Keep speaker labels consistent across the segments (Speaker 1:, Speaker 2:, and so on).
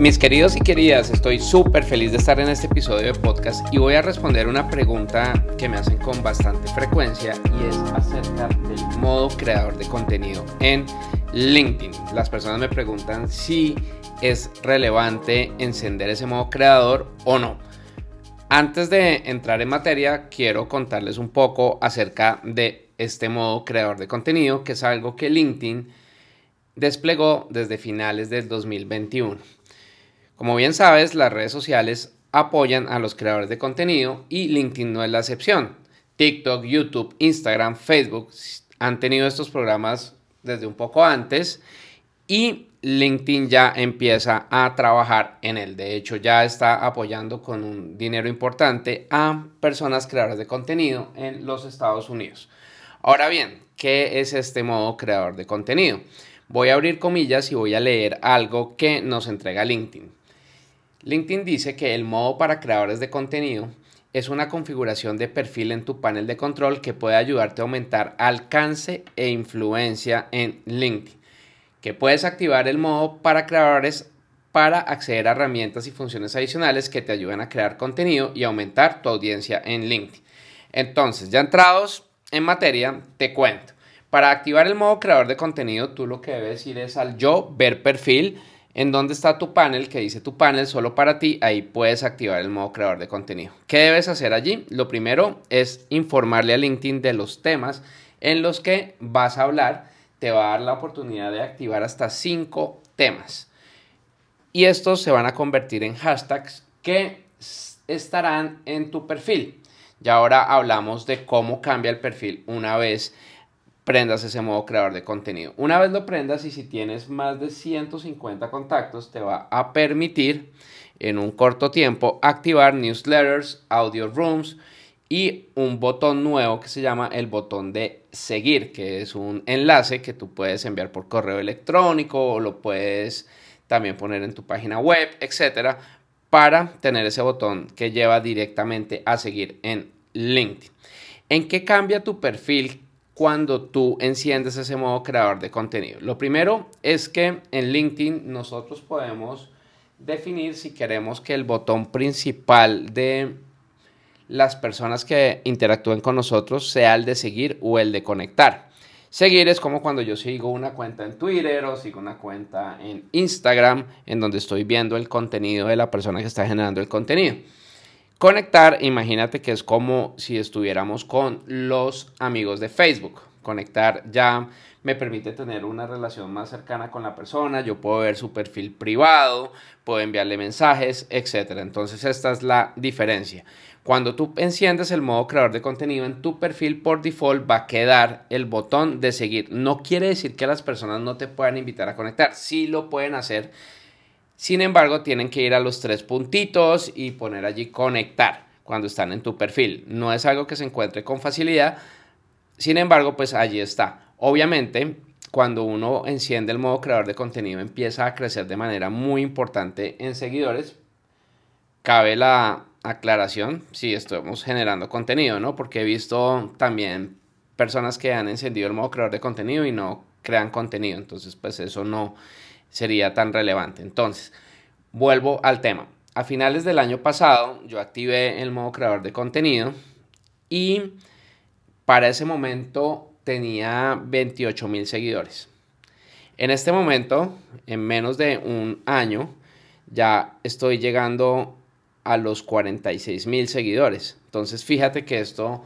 Speaker 1: Mis queridos y queridas, estoy súper feliz de estar en este episodio de podcast y voy a responder una pregunta que me hacen con bastante frecuencia y es acerca del modo creador de contenido en LinkedIn. Las personas me preguntan si es relevante encender ese modo creador o no. Antes de entrar en materia, quiero contarles un poco acerca de este modo creador de contenido, que es algo que LinkedIn desplegó desde finales del 2021. Como bien sabes, las redes sociales apoyan a los creadores de contenido y LinkedIn no es la excepción. TikTok, YouTube, Instagram, Facebook han tenido estos programas desde un poco antes y LinkedIn ya empieza a trabajar en él. De hecho, ya está apoyando con un dinero importante a personas creadoras de contenido en los Estados Unidos. Ahora bien, ¿qué es este modo creador de contenido? Voy a abrir comillas y voy a leer algo que nos entrega LinkedIn. LinkedIn dice que el modo para creadores de contenido es una configuración de perfil en tu panel de control que puede ayudarte a aumentar alcance e influencia en LinkedIn. Que puedes activar el modo para creadores para acceder a herramientas y funciones adicionales que te ayudan a crear contenido y aumentar tu audiencia en LinkedIn. Entonces, ya entrados en materia, te cuento. Para activar el modo creador de contenido, tú lo que debes ir es al yo, ver perfil, en donde está tu panel que dice tu panel solo para ti, ahí puedes activar el modo creador de contenido. ¿Qué debes hacer allí? Lo primero es informarle a LinkedIn de los temas en los que vas a hablar. Te va a dar la oportunidad de activar hasta cinco temas. Y estos se van a convertir en hashtags que estarán en tu perfil. Y ahora hablamos de cómo cambia el perfil una vez prendas ese modo creador de contenido. Una vez lo prendas y si tienes más de 150 contactos, te va a permitir en un corto tiempo activar newsletters, audio rooms y un botón nuevo que se llama el botón de seguir, que es un enlace que tú puedes enviar por correo electrónico o lo puedes también poner en tu página web, etcétera, para tener ese botón que lleva directamente a seguir en LinkedIn. ¿En qué cambia tu perfil cuando tú enciendes ese modo creador de contenido. Lo primero es que en LinkedIn nosotros podemos definir si queremos que el botón principal de las personas que interactúen con nosotros sea el de seguir o el de conectar. Seguir es como cuando yo sigo una cuenta en Twitter o sigo una cuenta en Instagram en donde estoy viendo el contenido de la persona que está generando el contenido. Conectar, imagínate que es como si estuviéramos con los amigos de Facebook. Conectar ya me permite tener una relación más cercana con la persona, yo puedo ver su perfil privado, puedo enviarle mensajes, etc. Entonces esta es la diferencia. Cuando tú enciendes el modo creador de contenido en tu perfil por default va a quedar el botón de seguir. No quiere decir que las personas no te puedan invitar a conectar, sí lo pueden hacer sin embargo, tienen que ir a los tres puntitos y poner allí conectar cuando están en tu perfil. No es algo que se encuentre con facilidad. Sin embargo, pues allí está. Obviamente, cuando uno enciende el modo creador de contenido, empieza a crecer de manera muy importante en seguidores. Cabe la aclaración si estamos generando contenido, ¿no? Porque he visto también personas que han encendido el modo creador de contenido y no crean contenido. Entonces, pues eso no sería tan relevante. Entonces, vuelvo al tema. A finales del año pasado yo activé el modo creador de contenido y para ese momento tenía 28 mil seguidores. En este momento, en menos de un año, ya estoy llegando a los 46 mil seguidores. Entonces, fíjate que esto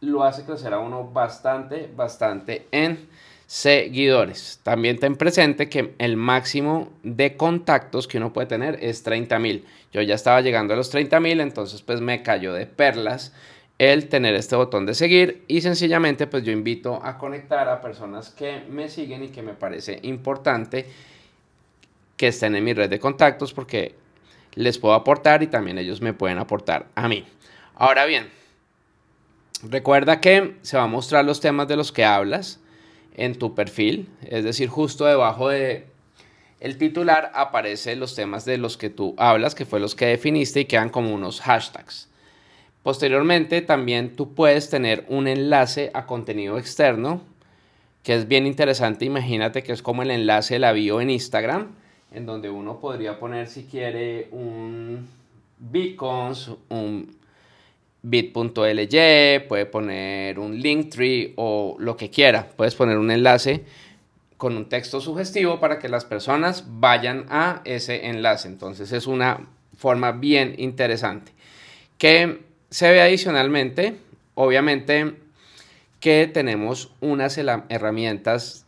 Speaker 1: lo hace crecer a uno bastante, bastante en seguidores. También ten presente que el máximo de contactos que uno puede tener es 30 mil. Yo ya estaba llegando a los 30 mil, entonces pues me cayó de perlas el tener este botón de seguir y sencillamente pues yo invito a conectar a personas que me siguen y que me parece importante que estén en mi red de contactos porque les puedo aportar y también ellos me pueden aportar a mí. Ahora bien, Recuerda que se va a mostrar los temas de los que hablas en tu perfil, es decir, justo debajo de el titular aparece los temas de los que tú hablas, que fue los que definiste y quedan como unos hashtags. Posteriormente también tú puedes tener un enlace a contenido externo, que es bien interesante. Imagínate que es como el enlace de la bio en Instagram, en donde uno podría poner si quiere un beacons, un bit.ly, puede poner un linktree o lo que quiera. Puedes poner un enlace con un texto sugestivo para que las personas vayan a ese enlace. Entonces es una forma bien interesante. Que se ve adicionalmente, obviamente, que tenemos unas herramientas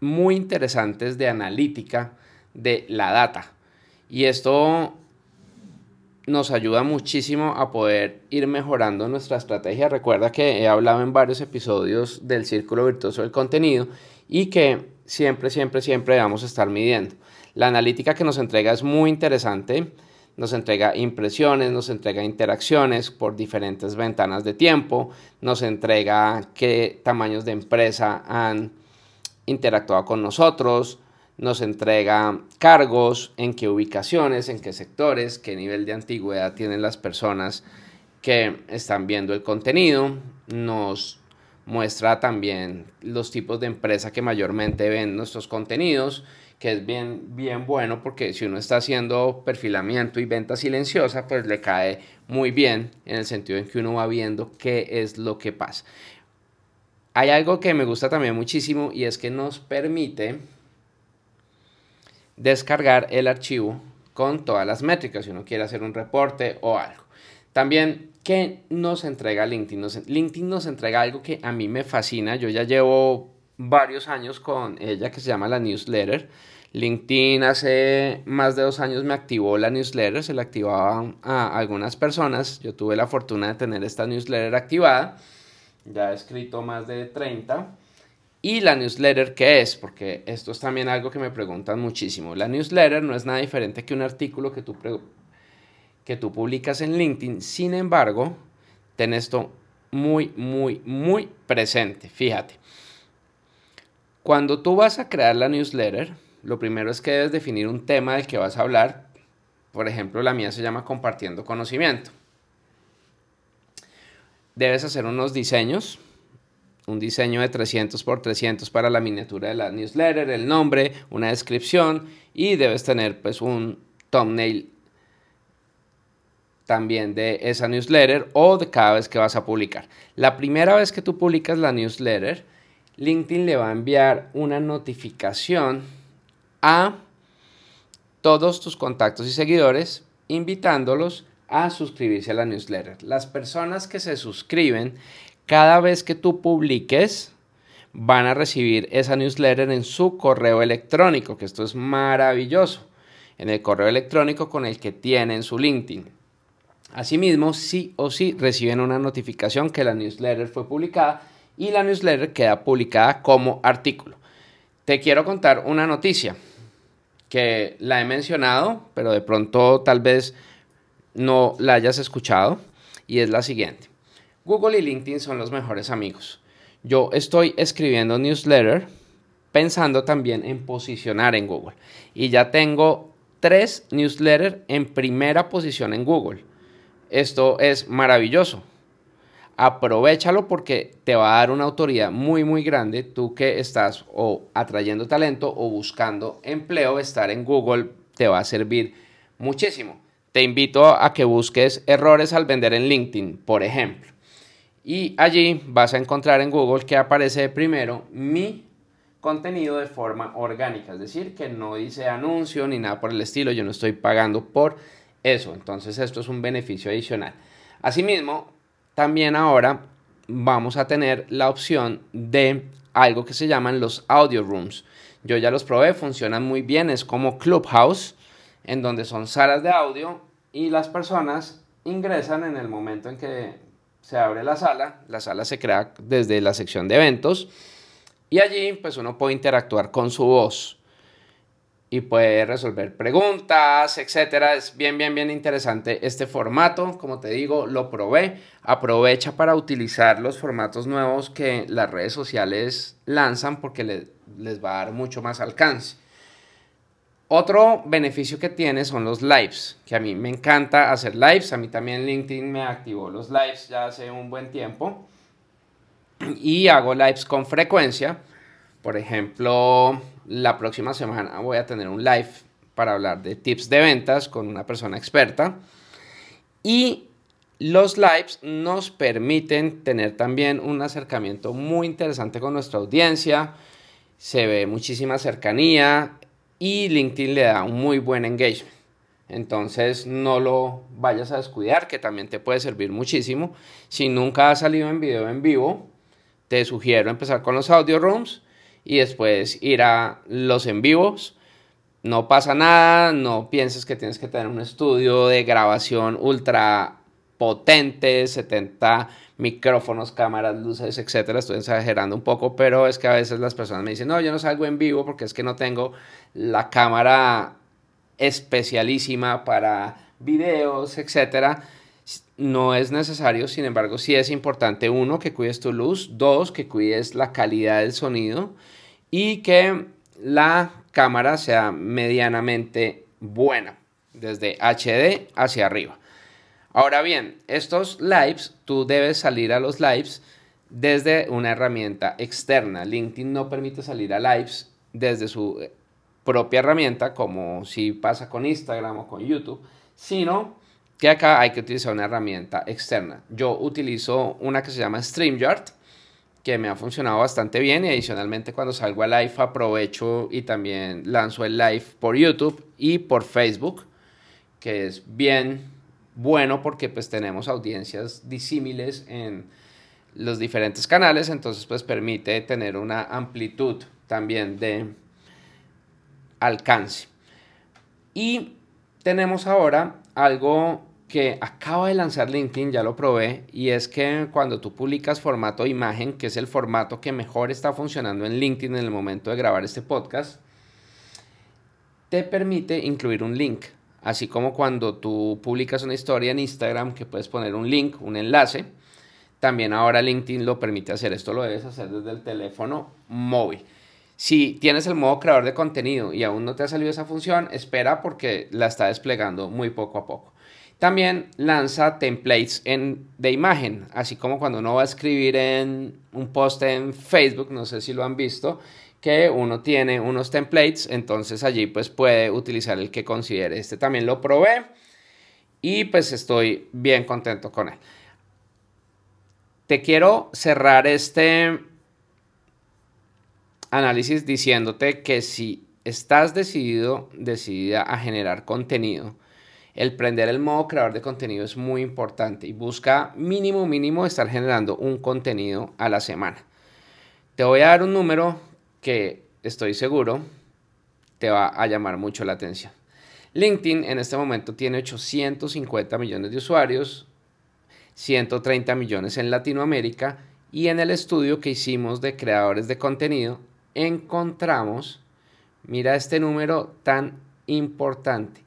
Speaker 1: muy interesantes de analítica de la data. Y esto nos ayuda muchísimo a poder ir mejorando nuestra estrategia. Recuerda que he hablado en varios episodios del círculo virtuoso del contenido y que siempre, siempre, siempre vamos a estar midiendo. La analítica que nos entrega es muy interesante. Nos entrega impresiones, nos entrega interacciones por diferentes ventanas de tiempo, nos entrega qué tamaños de empresa han interactuado con nosotros, nos entrega cargos, en qué ubicaciones, en qué sectores, qué nivel de antigüedad tienen las personas que están viendo el contenido, nos muestra también los tipos de empresa que mayormente ven nuestros contenidos, que es bien, bien bueno porque si uno está haciendo perfilamiento y venta silenciosa, pues le cae muy bien en el sentido en que uno va viendo qué es lo que pasa. Hay algo que me gusta también muchísimo y es que nos permite descargar el archivo con todas las métricas si uno quiere hacer un reporte o algo. También ¿Qué nos entrega LinkedIn? LinkedIn nos entrega algo que a mí me fascina. Yo ya llevo varios años con ella que se llama la newsletter. LinkedIn hace más de dos años me activó la newsletter, se la activaba a algunas personas. Yo tuve la fortuna de tener esta newsletter activada. Ya he escrito más de 30. ¿Y la newsletter qué es? Porque esto es también algo que me preguntan muchísimo. La newsletter no es nada diferente que un artículo que tú que tú publicas en LinkedIn. Sin embargo, ten esto muy, muy, muy presente. Fíjate. Cuando tú vas a crear la newsletter, lo primero es que debes definir un tema del que vas a hablar. Por ejemplo, la mía se llama compartiendo conocimiento. Debes hacer unos diseños, un diseño de 300 por 300 para la miniatura de la newsletter, el nombre, una descripción y debes tener pues un thumbnail también de esa newsletter o de cada vez que vas a publicar. La primera vez que tú publicas la newsletter, LinkedIn le va a enviar una notificación a todos tus contactos y seguidores invitándolos a suscribirse a la newsletter. Las personas que se suscriben cada vez que tú publiques van a recibir esa newsletter en su correo electrónico, que esto es maravilloso, en el correo electrónico con el que tienen su LinkedIn. Asimismo, sí o sí reciben una notificación que la newsletter fue publicada y la newsletter queda publicada como artículo. Te quiero contar una noticia que la he mencionado, pero de pronto tal vez no la hayas escuchado y es la siguiente. Google y LinkedIn son los mejores amigos. Yo estoy escribiendo newsletter pensando también en posicionar en Google y ya tengo tres newsletters en primera posición en Google esto es maravilloso. Aprovechalo porque te va a dar una autoridad muy, muy grande. Tú que estás o atrayendo talento o buscando empleo, estar en Google te va a servir muchísimo. Te invito a que busques errores al vender en LinkedIn, por ejemplo. Y allí vas a encontrar en Google que aparece primero mi contenido de forma orgánica, es decir, que no dice anuncio ni nada por el estilo, yo no estoy pagando por eso. Entonces esto es un beneficio adicional. Asimismo, también ahora vamos a tener la opción de algo que se llaman los audio rooms. Yo ya los probé, funcionan muy bien, es como Clubhouse, en donde son salas de audio y las personas ingresan en el momento en que se abre la sala, la sala se crea desde la sección de eventos y allí pues uno puede interactuar con su voz. y puede resolver preguntas, etcétera. Es bien, bien, bien interesante este formato. Como te digo, lo probé. Aprovecha para utilizar los formatos nuevos que las redes sociales lanzan porque les va a dar mucho más alcance. Otro beneficio que tiene son los lives, que a mí me encanta hacer lives. A mí también LinkedIn me activó los lives ya hace un buen tiempo. Y hago lives con frecuencia. Por ejemplo, la próxima semana voy a tener un live para hablar de tips de ventas con una persona experta. Y los lives nos permiten tener también un acercamiento muy interesante con nuestra audiencia. Se ve muchísima cercanía y LinkedIn le da un muy buen engagement. Entonces no lo vayas a descuidar, que también te puede servir muchísimo. Si nunca has salido en video en vivo, te sugiero empezar con los audio rooms y después ir a los en vivos. No pasa nada, no pienses que tienes que tener un estudio de grabación ultra potente, 70 micrófonos, cámaras, luces, etcétera. Estoy exagerando un poco, pero es que a veces las personas me dicen, no, yo no salgo en vivo porque es que no tengo la cámara especialísima para videos, etcétera. No es necesario, sin embargo, sí es importante, uno, que cuides tu luz, dos, que cuides la calidad del sonido y que la cámara sea medianamente buena, desde HD hacia arriba. Ahora bien, estos lives, tú debes salir a los lives desde una herramienta externa. LinkedIn no permite salir a lives desde su propia herramienta, como si pasa con Instagram o con YouTube, sino que acá hay que utilizar una herramienta externa. Yo utilizo una que se llama StreamYard, que me ha funcionado bastante bien y adicionalmente cuando salgo a live aprovecho y también lanzo el live por YouTube y por Facebook, que es bien bueno porque pues tenemos audiencias disímiles en los diferentes canales, entonces pues permite tener una amplitud también de alcance. Y tenemos ahora algo que acaba de lanzar LinkedIn, ya lo probé, y es que cuando tú publicas formato imagen, que es el formato que mejor está funcionando en LinkedIn en el momento de grabar este podcast, te permite incluir un link. Así como cuando tú publicas una historia en Instagram, que puedes poner un link, un enlace, también ahora LinkedIn lo permite hacer. Esto lo debes hacer desde el teléfono móvil. Si tienes el modo creador de contenido y aún no te ha salido esa función, espera porque la está desplegando muy poco a poco. También lanza templates en, de imagen, así como cuando uno va a escribir en un post en Facebook, no sé si lo han visto, que uno tiene unos templates, entonces allí pues puede utilizar el que considere. Este también lo probé y pues estoy bien contento con él. Te quiero cerrar este análisis diciéndote que si estás decidido, decidida a generar contenido, el prender el modo creador de contenido es muy importante y busca mínimo, mínimo estar generando un contenido a la semana. Te voy a dar un número que estoy seguro te va a llamar mucho la atención. LinkedIn en este momento tiene 850 millones de usuarios, 130 millones en Latinoamérica y en el estudio que hicimos de creadores de contenido encontramos, mira este número tan importante,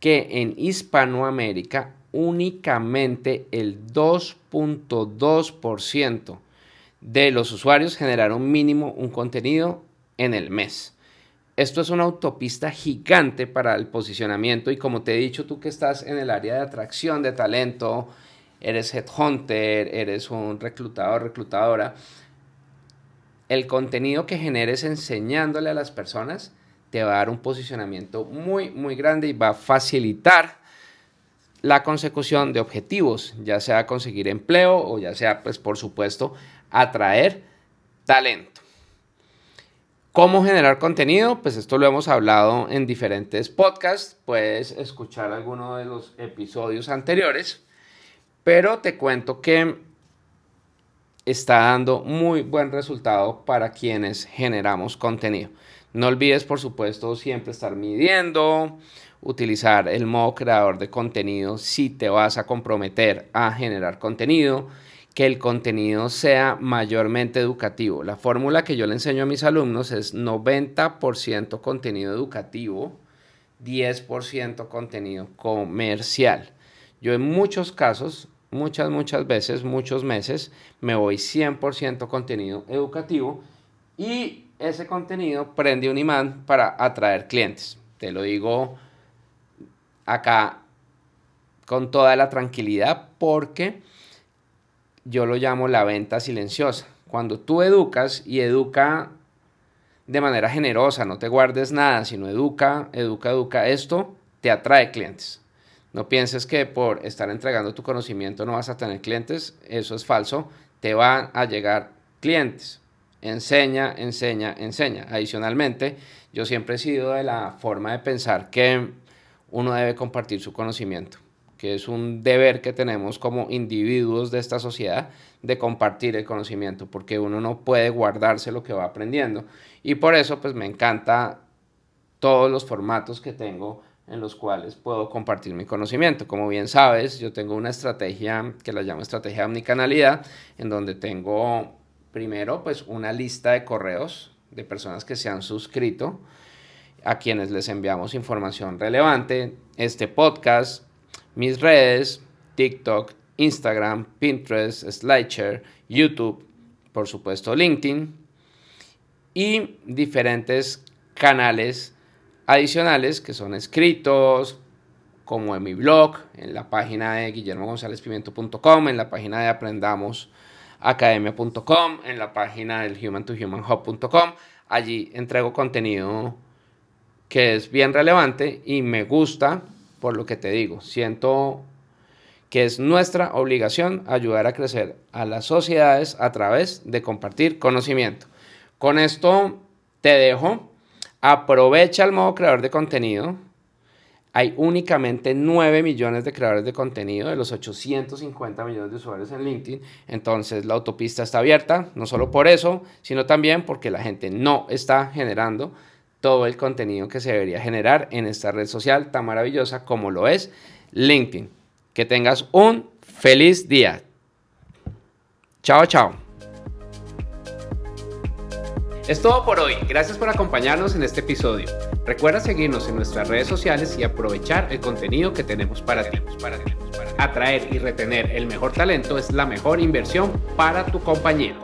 Speaker 1: que en Hispanoamérica únicamente el 2.2% de los usuarios generaron mínimo un contenido en el mes. Esto es una autopista gigante para el posicionamiento y como te he dicho, tú que estás en el área de atracción de talento, eres headhunter, eres un reclutador, reclutadora, el contenido que generes enseñándole a las personas te va a dar un posicionamiento muy, muy grande y va a facilitar la consecución de objetivos, ya sea conseguir empleo o ya sea, pues por supuesto, atraer talento. ¿Cómo generar contenido? Pues esto lo hemos hablado en diferentes podcasts, puedes escuchar alguno de los episodios anteriores, pero te cuento que está dando muy buen resultado para quienes generamos contenido. No olvides, por supuesto, siempre estar midiendo, utilizar el modo creador de contenido si te vas a comprometer a generar contenido, que el contenido sea mayormente educativo. La fórmula que yo le enseño a mis alumnos es 90% contenido educativo, 10% contenido comercial. Yo en muchos casos, muchas, muchas veces, muchos meses, me voy 100% contenido educativo y ese contenido prende un imán para atraer clientes. Te lo digo acá con toda la tranquilidad porque yo lo llamo la venta silenciosa. Cuando tú educas y educa de manera generosa, no te guardes nada, sino educa, educa, educa, esto te atrae clientes. No pienses que por estar entregando tu conocimiento no vas a tener clientes, eso es falso, te van a llegar clientes. Enseña, enseña, enseña. Adicionalmente, yo siempre he sido de la forma de pensar que uno debe compartir su conocimiento que es un deber que tenemos como individuos de esta sociedad de compartir el conocimiento, porque uno no puede guardarse lo que va aprendiendo. Y por eso pues me encanta todos los formatos que tengo en los cuales puedo compartir mi conocimiento. Como bien sabes, yo tengo una estrategia que la llamo estrategia de omnicanalidad, en donde tengo primero pues una lista de correos de personas que se han suscrito, a quienes les enviamos información relevante, este podcast, mis redes, TikTok, Instagram, Pinterest, SlideShare, YouTube, por supuesto LinkedIn y diferentes canales adicionales que son escritos, como en mi blog, en la página de guillermogonzalezpimiento.com, en la página de aprendamosacademia.com, en la página del human2humanhub.com. Allí entrego contenido que es bien relevante y me gusta por lo que te digo. Siento que es nuestra obligación ayudar a crecer a las sociedades a través de compartir conocimiento. Con esto te dejo. Aprovecha el modo creador de contenido. Hay únicamente 9 millones de creadores de contenido de los 850 millones de usuarios en LinkedIn. Entonces la autopista está abierta, no solo por eso, sino también porque la gente no está generando todo el contenido que se debería generar en esta red social tan maravillosa como lo es LinkedIn. Que tengas un feliz día. Chao, chao. Es todo por hoy. Gracias por acompañarnos en este episodio. Recuerda seguirnos en nuestras redes sociales y aprovechar el contenido que tenemos para ti. Atraer y retener el mejor talento es la mejor inversión para tu compañía.